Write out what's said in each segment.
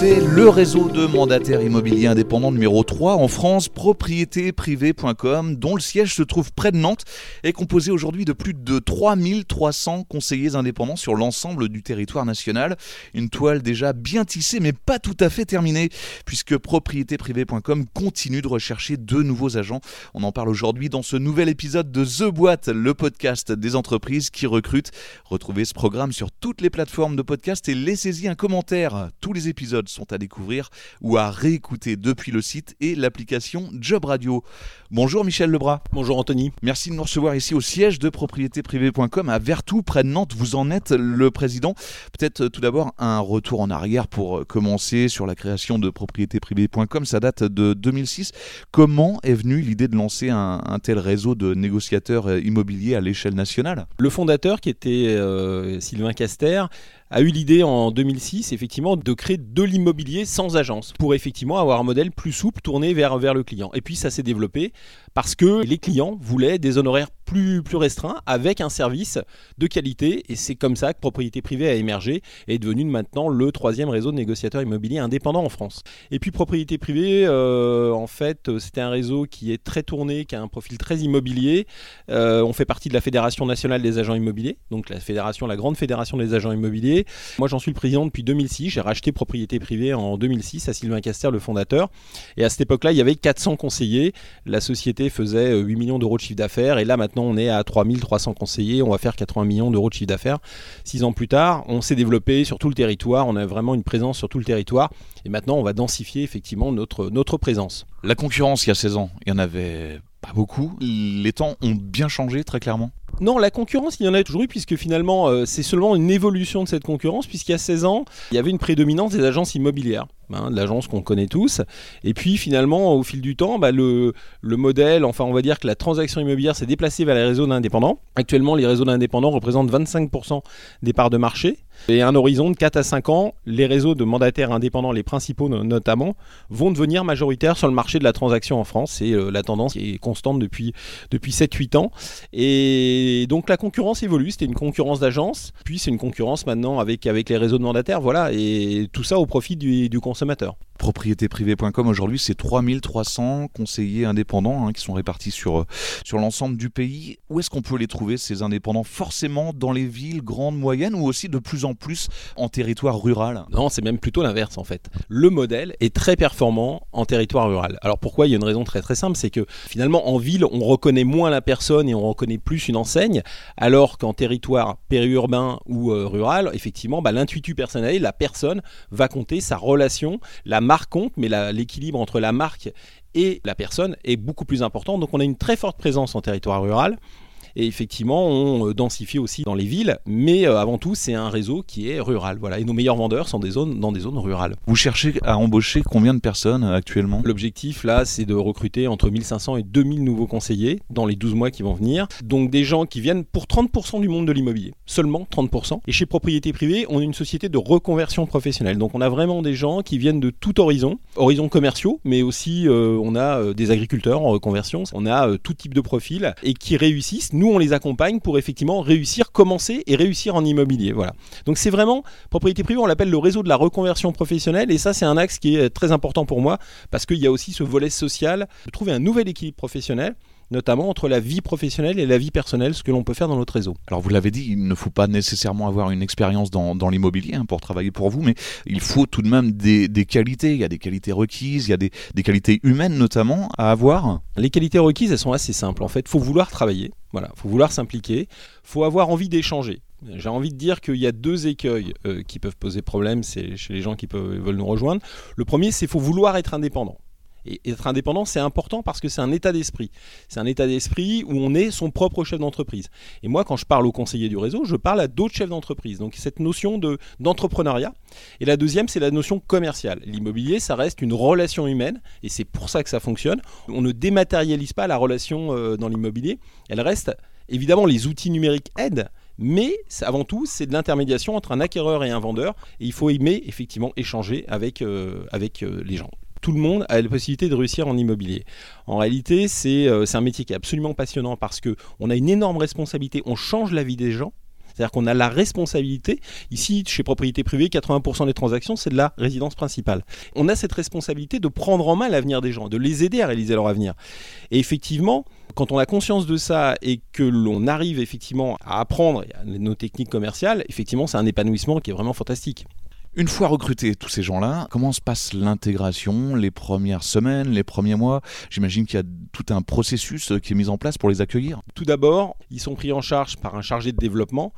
C'est le réseau de mandataires immobiliers indépendants numéro 3 en France, propriétéprivé.com, dont le siège se trouve près de Nantes, est composé aujourd'hui de plus de 3300 conseillers indépendants sur l'ensemble du territoire national. Une toile déjà bien tissée, mais pas tout à fait terminée, puisque propriétéprivé.com continue de rechercher de nouveaux agents. On en parle aujourd'hui dans ce nouvel épisode de The Boîte, le podcast des entreprises qui recrutent. Retrouvez ce programme sur toutes les plateformes de podcast et laissez-y un commentaire. Tous les épisodes sont à découvrir ou à réécouter depuis le site et l'application Job Radio. Bonjour Michel Lebras. Bonjour Anthony. Merci de nous recevoir ici au siège de propriétéprivé.com à Vertou, près de Nantes. Vous en êtes le président. Peut-être tout d'abord un retour en arrière pour commencer sur la création de propriétéprivé.com. Ça date de 2006. Comment est venue l'idée de lancer un, un, tel réseau de négociateurs immobiliers à l'échelle nationale? Le fondateur, qui était euh, Sylvain Caster, a eu l'idée en 2006 effectivement de créer de l'immobilier sans agence pour effectivement avoir un modèle plus souple tourné vers, vers le client. Et puis ça s'est développé parce que les clients voulaient des honoraires plus, plus restreints avec un service de qualité et c'est comme ça que Propriété Privée a émergé et est devenu maintenant le troisième réseau de négociateurs immobiliers indépendants en France. Et puis Propriété Privée, euh, en fait, c'était un réseau qui est très tourné, qui a un profil très immobilier. Euh, on fait partie de la Fédération nationale des agents immobiliers, donc la fédération, la grande fédération des agents immobiliers. Moi, j'en suis le président depuis 2006. J'ai racheté Propriété Privée en 2006 à Sylvain Caster, le fondateur. Et à cette époque-là, il y avait 400 conseillers. La société faisait 8 millions d'euros de chiffre d'affaires. Et là, maintenant, on est à 3300 conseillers. On va faire 80 millions d'euros de chiffre d'affaires. Six ans plus tard, on s'est développé sur tout le territoire. On a vraiment une présence sur tout le territoire. Et maintenant, on va densifier effectivement notre, notre présence. La concurrence, il y a 16 ans, il y en avait pas beaucoup. Les temps ont bien changé, très clairement? Non, la concurrence, il y en a toujours eu, puisque finalement, euh, c'est seulement une évolution de cette concurrence, puisqu'il y a 16 ans, il y avait une prédominance des agences immobilières. Hein, de l'agence qu'on connaît tous. Et puis finalement, au fil du temps, bah, le, le, modèle, enfin on va dire que la transaction immobilière s'est déplacée vers les réseaux d'indépendants. Actuellement, les réseaux d'indépendants représentent 25% des parts de marché. Et un horizon de 4 à 5 ans, les réseaux de mandataires indépendants, les principaux notamment, vont devenir majoritaires sur le marché de la transaction en France. C'est euh, la tendance qui est constante depuis, depuis 7-8 ans. Et donc la concurrence évolue. C'était une concurrence d'agence, puis c'est une concurrence maintenant avec, avec les réseaux de mandataires. Voilà. Et tout ça au profit du, du consommateur propriétéprivé.com aujourd'hui, c'est 3300 conseillers indépendants hein, qui sont répartis sur, sur l'ensemble du pays. Où est-ce qu'on peut les trouver, ces indépendants? Forcément dans les villes grandes, moyennes ou aussi de plus en plus en territoire rural Non, c'est même plutôt l'inverse en fait. Le modèle est très performant en territoire rural. Alors pourquoi? Il y a une raison très très simple, c'est que finalement en ville, on reconnaît moins la personne et on reconnaît plus une enseigne, alors qu'en territoire périurbain ou euh, rural, effectivement, bah, l'intuitu personnel, la personne va compter sa relation, la marque compte, mais l'équilibre entre la marque et la personne est beaucoup plus important. Donc on a une très forte présence en territoire rural. Et effectivement, on euh, densifie aussi dans les villes, mais euh, avant tout, c'est un réseau qui est rural. Voilà. Et nos meilleurs vendeurs sont des zones, dans des zones rurales. Vous cherchez à embaucher combien de personnes euh, actuellement? L'objectif, là, c'est de recruter entre 1500 et 2000 nouveaux conseillers dans les 12 mois qui vont venir. Donc des gens qui viennent pour 30% du monde de l'immobilier. Seulement 30%. Et chez Propriété Privée, on est une société de reconversion professionnelle. Donc on a vraiment des gens qui viennent de tout horizon. Horizons commerciaux, mais aussi on a des agriculteurs en reconversion. On a tout type de profil et qui réussissent nous, on les accompagne pour effectivement réussir, commencer et réussir en immobilier. Voilà. Donc c'est vraiment, propriété privée, on l'appelle le réseau de la reconversion professionnelle. Et ça, c'est un axe qui est très important pour moi parce qu'il y a aussi ce volet social de trouver un nouvel équilibre professionnel notamment entre la vie professionnelle et la vie personnelle, ce que l'on peut faire dans notre réseau. Alors vous l'avez dit, il ne faut pas nécessairement avoir une expérience dans, dans l'immobilier hein, pour travailler pour vous, mais il faut tout de même des, des, qualités, il y a des qualités requises, il y a des, des qualités humaines notamment à avoir. Les qualités requises, elles sont assez simples en fait, il faut vouloir travailler, voilà, faut vouloir s'impliquer, faut avoir envie d'échanger. J'ai envie de dire qu'il y a deux écueils euh, qui peuvent poser problème c'est chez les gens qui peuvent, veulent nous rejoindre. Le premier, c'est qu'il faut vouloir être indépendant. Et être indépendant, c'est important parce que c'est un état d'esprit. C'est un état d'esprit où on est son propre chef d'entreprise. Et moi, quand je parle aux conseillers du réseau, je parle à d'autres chefs d'entreprise. Donc cette notion de, d'entrepreneuriat. Et la deuxième, c'est la notion commerciale. L'immobilier, ça reste une relation humaine et c'est pour ça que ça fonctionne. On ne dématérialise pas la relation euh, dans l'immobilier. Elle reste, évidemment, les outils numériques aident, Mais avant tout, c'est de l'intermédiation entre un acquéreur et un vendeur. Et il faut aimer effectivement échanger avec, euh, avec euh, les gens tout le monde a la possibilité de réussir en immobilier. En réalité, c'est un métier qui est absolument passionnant parce qu'on a une énorme responsabilité, on change la vie des gens. C'est-à-dire qu'on a la responsabilité. Ici, chez Propriété Privée, 80% des transactions, c'est de la résidence principale. On a cette responsabilité de prendre en main l'avenir des gens, de les aider à réaliser leur avenir. Et effectivement, quand on a conscience de ça et que l'on arrive effectivement à apprendre nos techniques commerciales, effectivement, c'est un épanouissement qui est vraiment fantastique. Une fois recrutés tous ces gens-là, comment se passe l'intégration, les premières semaines, les premiers mois? J'imagine qu'il y a tout un processus qui est mis en place pour les accueillir. Tout d'abord, ils sont pris en charge par un chargé de développement.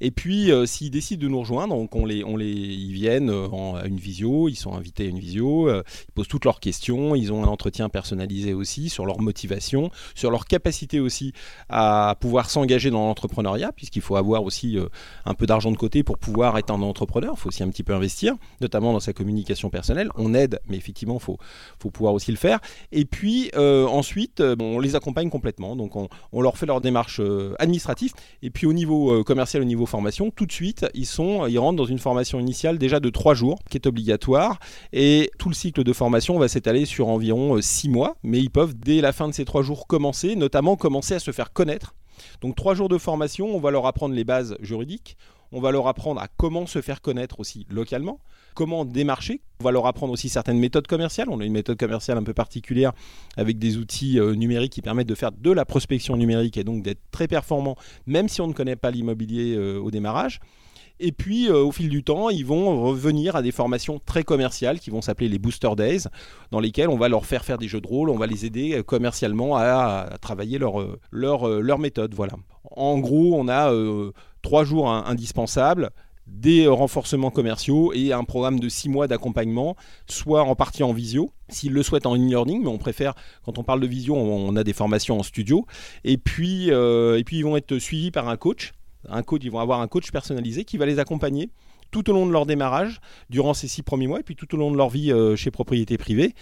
Et puis, euh, s'ils décident de nous rejoindre, donc on les, on les, ils viennent euh, à une visio, ils sont invités à une visio, euh, ils posent toutes leurs questions, ils ont un entretien personnalisé aussi sur leur motivation, sur leur capacité aussi à pouvoir s'engager dans l'entrepreneuriat, puisqu'il faut avoir aussi un peu d'argent de côté pour pouvoir être un entrepreneur, il faut aussi un petit peu investir, notamment dans sa communication personnelle. On aide, mais effectivement, il faut, faut pouvoir aussi le faire. Et puis, ensuite, bon, on les accompagne complètement, donc on, on leur fait leur démarche administrative, et puis au niveau commercial, au niveau formation, tout de suite, ils, sont, ils rentrent dans une formation initiale déjà de 3 jours, qui est obligatoire. Et tout le cycle de formation va s'étaler sur environ 6 euh, mois, mais ils peuvent, dès la fin de ces 3 jours, commencer, notamment commencer à se faire connaître. Donc 3 jours de formation, on va leur apprendre les bases juridiques, on va leur apprendre à comment se faire connaître aussi localement, comment démarcher. On va leur apprendre aussi certaines méthodes commerciales. On a une méthode commerciale un peu particulière avec des outils euh, numériques qui permettent de faire de la prospection numérique et donc d'être très performant, même si on ne connaît pas l'immobilier euh, au démarrage. Et puis, euh, au fil du temps, ils vont revenir à des formations très commerciales qui vont s'appeler les Booster Days, dans lesquelles on va leur faire faire des jeux de rôle, on va les aider commercialement à, travailler leur, leur, leur méthode. Voilà. En gros, on a trois jours indispensables, des renforcements commerciaux et un programme de six mois d'accompagnement, soit en partie en visio, s'ils le souhaitent en e-learning, mais on préfère, quand on parle de visio, on, a des formations en studio, et puis, euh, et puis ils vont être suivis par un coach. Un coach, ils vont avoir un coach personnalisé qui va les accompagner tout au long de leur démarrage, durant ces six premiers mois, et puis tout au long de leur vie euh, chez propriété privée.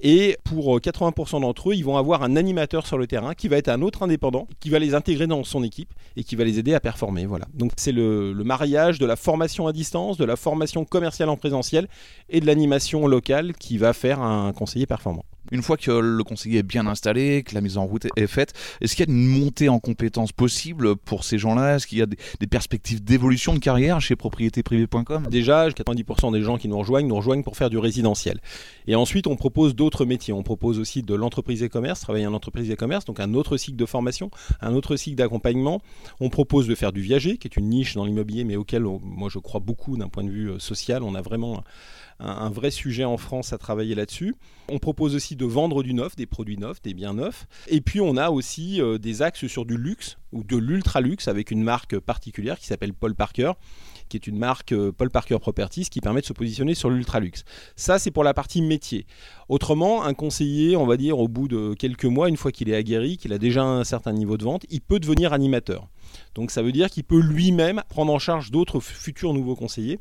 Et pour 80% euh, d'entre eux, ils vont avoir un animateur sur le terrain qui va être un autre indépendant, qui va les intégrer dans son équipe et qui va les aider à performer. Donc c'est le mariage de la formation à distance, de la formation commerciale en présentiel et de l'animation locale qui va faire un conseiller performant. Une fois que le conseiller est bien installé, que la mise en route est faite, est-ce qu'il y a une montée en compétences possible pour ces gens-là? Est-ce qu'il y a des, perspectives d'évolution de carrière chez propriétéprivée.com Déjà, 90% des gens qui nous rejoignent nous rejoignent pour faire du résidentiel. Et ensuite, on propose d'autres métiers. On propose aussi de l'entreprise et commerce, travailler en entreprise et commerce, donc un autre cycle de formation, un autre cycle d'accompagnement. On propose de faire du viager, qui est une niche dans l'immobilier, mais auquel moi je crois beaucoup d'un point de vue euh, social. On a vraiment un, vrai sujet en France à travailler là-dessus. On propose aussi de vendre du neuf, des produits neufs, des biens neufs. Et puis on a aussi euh, des axes sur du luxe ou de l'ultra luxe avec une marque particulière qui s'appelle Paul Parker qui est une marque euh, Paul Parker Properties qui permet de se positionner sur l'ultra luxe. Ça, c'est pour la partie métier. Autrement, un conseiller, on va dire, au bout de quelques mois, une fois qu'il est aguerri, qu'il a déjà un certain niveau de vente, il peut devenir animateur. Donc ça veut dire qu'il peut lui-même prendre en charge d'autres futurs nouveaux conseillers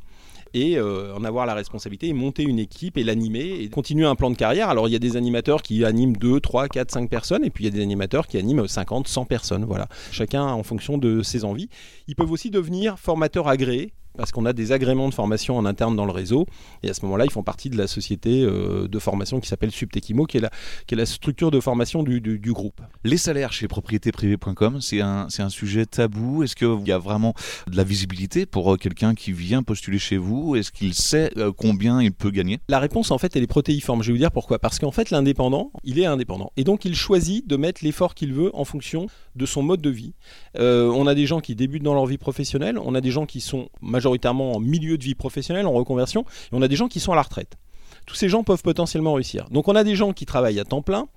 et euh, en avoir la responsabilité et monter une équipe et l'animer et continuer un plan de carrière. Alors il y a des animateurs qui animent 2, 3, 4, 5 personnes et puis il y a des animateurs qui animent 50, 100 personnes. Voilà, chacun en fonction de ses envies. Ils peuvent aussi devenir formateurs agréés parce qu'on a des agréments de formation en interne dans le réseau. Et à ce moment-là, ils font partie de la société euh, de formation qui s'appelle Subtechimo, qui est, la, qui est la structure de formation du, du, groupe. Les salaires chez propriétéprivée.com, c'est un, un sujet tabou. Est-ce qu'il y a vraiment de la visibilité pour euh, quelqu'un qui vient postuler chez vous? Est-ce qu'il sait euh, combien il peut gagner? La réponse, en fait, elle est protéiforme. Je vais vous dire pourquoi. Parce qu'en fait, l'indépendant, il est indépendant. Et donc, il choisit de mettre l'effort qu'il veut en fonction de son mode de vie. on a des gens qui débutent dans leur vie professionnelle, on a des gens qui sont majoritairement majoritairement en milieu de vie professionnelle, en reconversion, et on a des gens qui sont à la retraite. Tous ces gens peuvent potentiellement réussir. Donc on a des gens qui travaillent à temps plein,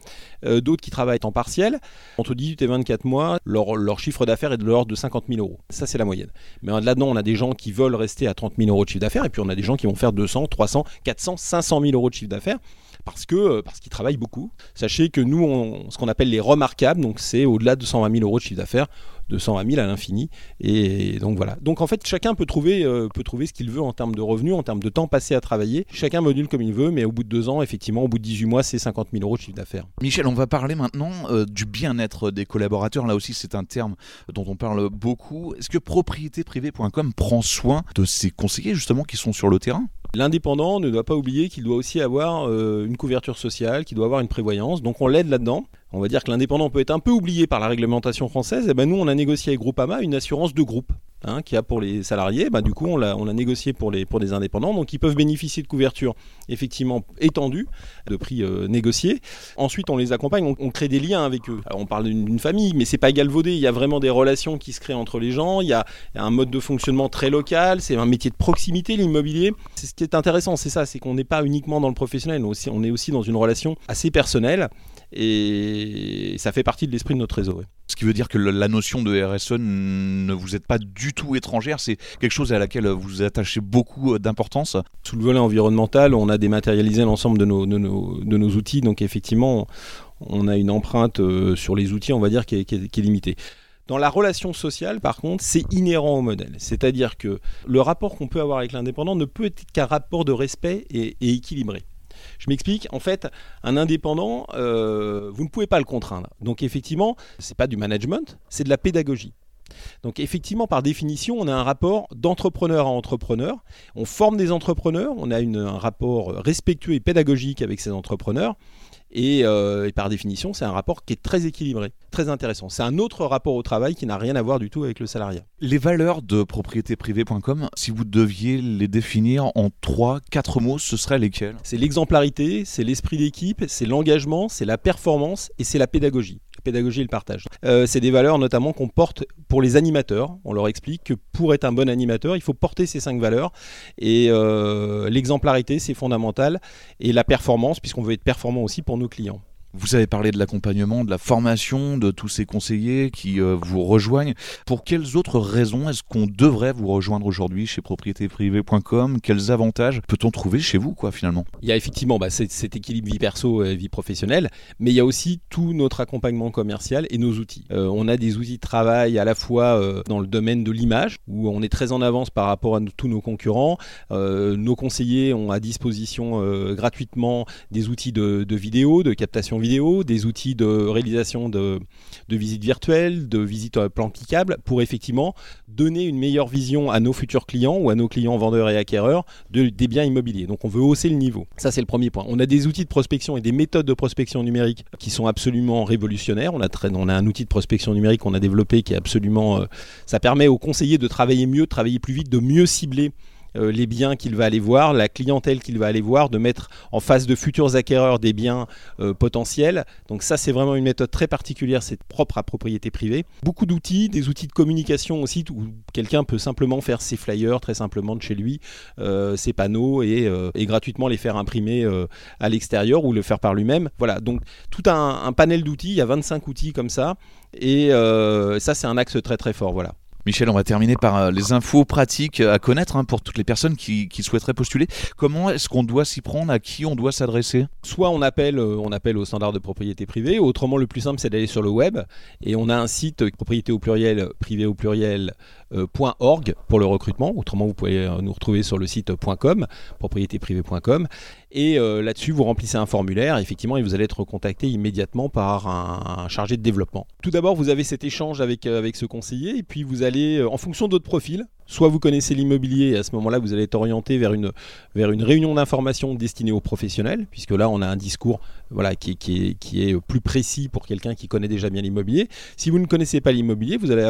euh, d'autres qui travaillent à temps partiel. Entre 18 et 24 mois, leur, chiffre d'affaires est de l'ordre de 50 000 euros. Ça, c'est la moyenne. Mais là-dedans, on a des gens qui veulent rester à 30 000 euros de chiffre d'affaires, et puis on a des gens qui vont faire 200, 300, 400, 500 000 euros de chiffre d'affaires parce que parce qu'ils travaillent beaucoup. Sachez que nous, on, ce qu'on appelle les remarquables, donc c'est au-delà de 120 000 euros de chiffre d'affaires, de 120 000 à l'infini. Et donc voilà. Donc en fait, chacun peut trouver, euh, peut trouver ce qu'il veut en termes de revenus, en termes de temps passé à travailler. Chacun module comme il veut, mais au bout de deux ans, effectivement, au bout de 18 mois, c'est 50 000 euros de chiffre d'affaires. Michel, on va parler maintenant euh, du bien-être des collaborateurs. Là aussi, c'est un terme dont on parle beaucoup. Est-ce que propriétéprivée.com prend soin de ses conseillers justement qui sont sur le terrain? L'indépendant ne doit pas oublier qu'il doit aussi avoir euh, une couverture sociale, qu'il doit avoir une prévoyance. Donc on l'aide là-dedans. On va dire que l'indépendant peut être un peu oublié par la réglementation française. Et eh ben nous, on a négocié avec Groupama une assurance de groupe. Hein, qui a pour les salariés, bah, du coup on l'a, on a négocié pour les pour des indépendants, donc ils peuvent bénéficier de couverture effectivement étendue, de prix euh, négociés. Ensuite on les accompagne, on, crée des liens avec eux. On parle d'une, famille, mais c'est pas galvaudé. Il y a vraiment des relations qui se créent entre les gens. Il y, a, un mode de fonctionnement très local. C'est un métier de proximité l'immobilier. C'est ce qui est intéressant, c'est ça, c'est qu'on n'est pas uniquement dans le professionnel, on est aussi dans une relation assez personnelle et ça fait partie de l'esprit de notre réseau. Ce qui veut dire que la notion de RSE ne vous êtes pas du tout étrangère, c'est quelque chose à laquelle vous attachez beaucoup euh, d'importance. Sous le volet environnemental, on a dématérialisé l'ensemble de nos, de, nos, outils, donc effectivement, on a une empreinte euh, sur les outils, on va dire, qui est, limitée. Dans la relation sociale, par contre, c'est inhérent au modèle. C'est-à-dire que le rapport qu'on peut avoir avec l'indépendant ne peut être qu'un rapport de respect et équilibré. Je m'explique. En fait, un indépendant, euh, vous ne pouvez pas le contraindre. Donc effectivement, c'est pas du management, c'est de la pédagogie. Donc effectivement, par définition, on a un rapport d'entrepreneur à entrepreneur. On forme des entrepreneurs, on a un rapport respectueux et pédagogique avec ces entrepreneurs. Euh, et, par définition, c'est un rapport qui est très équilibré, très intéressant. C'est un autre rapport au travail qui n'a rien à voir du tout avec le salariat. Les valeurs de propriétéprivée.com, si vous deviez les définir en 3, 4 mots, ce seraient lesquels? C'est l'exemplarité, c'est l'esprit d'équipe, c'est l'engagement, c'est la performance et c'est la pédagogie pédagogie le partage. Euh, c'est des valeurs notamment qu'on porte pour les animateurs. On leur explique que pour être un bon animateur, il faut porter ces cinq valeurs. Et euh, l'exemplarité, c'est fondamental. Et la performance, puisqu'on veut être performant aussi pour nos clients. Vous avez parlé de l'accompagnement, de la formation de tous ces conseillers qui euh, vous rejoignent. Pour quelles autres raisons est-ce qu'on devrait vous rejoindre aujourd'hui chez propriétéprivée.com Quels avantages peut-on trouver chez vous, quoi, finalement? Il y a effectivement bah, cet, équilibre vie perso et vie professionnelle, mais il y a aussi tout notre accompagnement commercial et nos outils. Euh, on a des outils de travail à la fois euh, dans le domaine de l'image, où on est très en avance par rapport à tous nos concurrents. nos conseillers ont à disposition gratuitement des outils de, de vidéo, de captation vidéo, des outils de réalisation de, visites virtuelles, de visites euh, plan cliquables, pour effectivement donner une meilleure vision à nos futurs clients ou à nos clients vendeurs et acquéreurs de, des biens immobiliers. Donc on veut hausser le niveau. Ça c'est le premier point. On a des outils de prospection et des méthodes de prospection numérique qui sont absolument révolutionnaires. On a, on a un outil de prospection numérique qu'on a développé qui est absolument... Euh, ça permet aux conseillers de travailler mieux, de travailler plus vite, de mieux cibler euh, les biens qu'il va aller voir, la clientèle qu'il va aller voir, de mettre en face de futurs acquéreurs des biens euh, potentiels. Donc ça, c'est vraiment une méthode très particulière, c'est propre à propriété privée. Beaucoup d'outils, des outils de communication aussi, où quelqu'un peut simplement faire ses flyers très simplement de chez lui, euh, ses panneaux et, gratuitement les faire imprimer à l'extérieur ou le faire par lui-même. Voilà, donc tout un, un panel d'outils, il y a 25 outils comme ça, et ça c'est un axe très très fort. Voilà. Michel, on va terminer par euh, les infos pratiques à connaître hein, pour toutes les personnes qui, souhaiteraient postuler. Comment est-ce qu'on doit s'y prendre? À qui on doit s'adresser? Soit on appelle, euh, on appelle au standard de propriété privée, autrement le plus simple c'est d'aller sur le web. Et on a un site euh, propriété au pluriel, privé au pluriel, .org pour le recrutement. Autrement vous pouvez nous retrouver sur le site .com, propriétéprivée.com et là-dessus vous remplissez un formulaire effectivement et vous allez être contacté immédiatement par un, chargé de développement. Tout d'abord vous avez cet échange avec, avec ce conseiller et puis vous allez euh, en fonction de votre profil, soit vous connaissez l'immobilier et à ce moment-là vous allez être orienté vers une, vers une réunion d'information destinée aux professionnels, puisque là on a un discours voilà, qui, qui, est, qui est plus précis pour quelqu'un qui connaît déjà bien l'immobilier. Si vous ne connaissez pas l'immobilier, vous allez,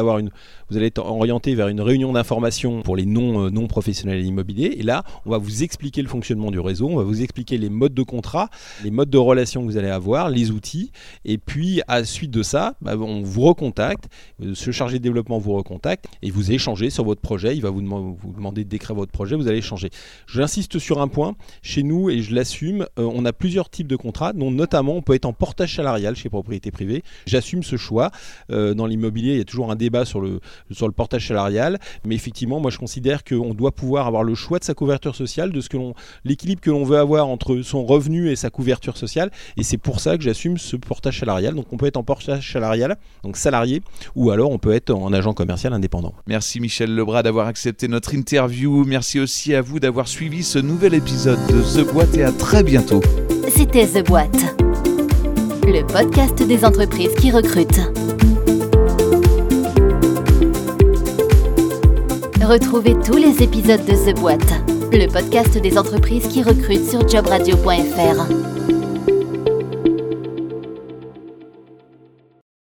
vous allez être orienté vers une réunion d'information pour les non, euh, professionnels immobiliers. Et là, on va vous expliquer le fonctionnement du réseau, on va vous expliquer les modes de contrat, les modes de relation que vous allez avoir, les outils. Et puis, à suite de ça, bah, on vous recontacte, ce chargé de développement vous recontacte et vous échangez sur votre projet il va vous, demander de décrire votre projet, vous allez changer. J'insiste sur un point, chez nous, et je l'assume, euh, on a plusieurs types de contrats, dont notamment on peut être en portage salarial chez propriété privée. J'assume ce choix. Euh, dans l'immobilier, il y a toujours un débat sur le, sur le portage salarial, mais effectivement, moi je considère qu'on doit pouvoir avoir le choix de sa couverture sociale, de l'équilibre que l'on veut avoir entre son revenu et sa couverture sociale, et c'est pour ça que j'assume ce portage salarial. Donc on peut être en portage salarial, donc salarié, ou alors on peut être en agent commercial indépendant. Merci Michel Lebras d'avoir accepté notre interview. Merci aussi à vous d'avoir suivi ce nouvel épisode de The Boîte et à très bientôt. C'était The Boîte, le podcast des entreprises qui recrutent. Retrouvez tous les épisodes de The Boîte, le podcast des entreprises qui recrutent sur jobradio.fr.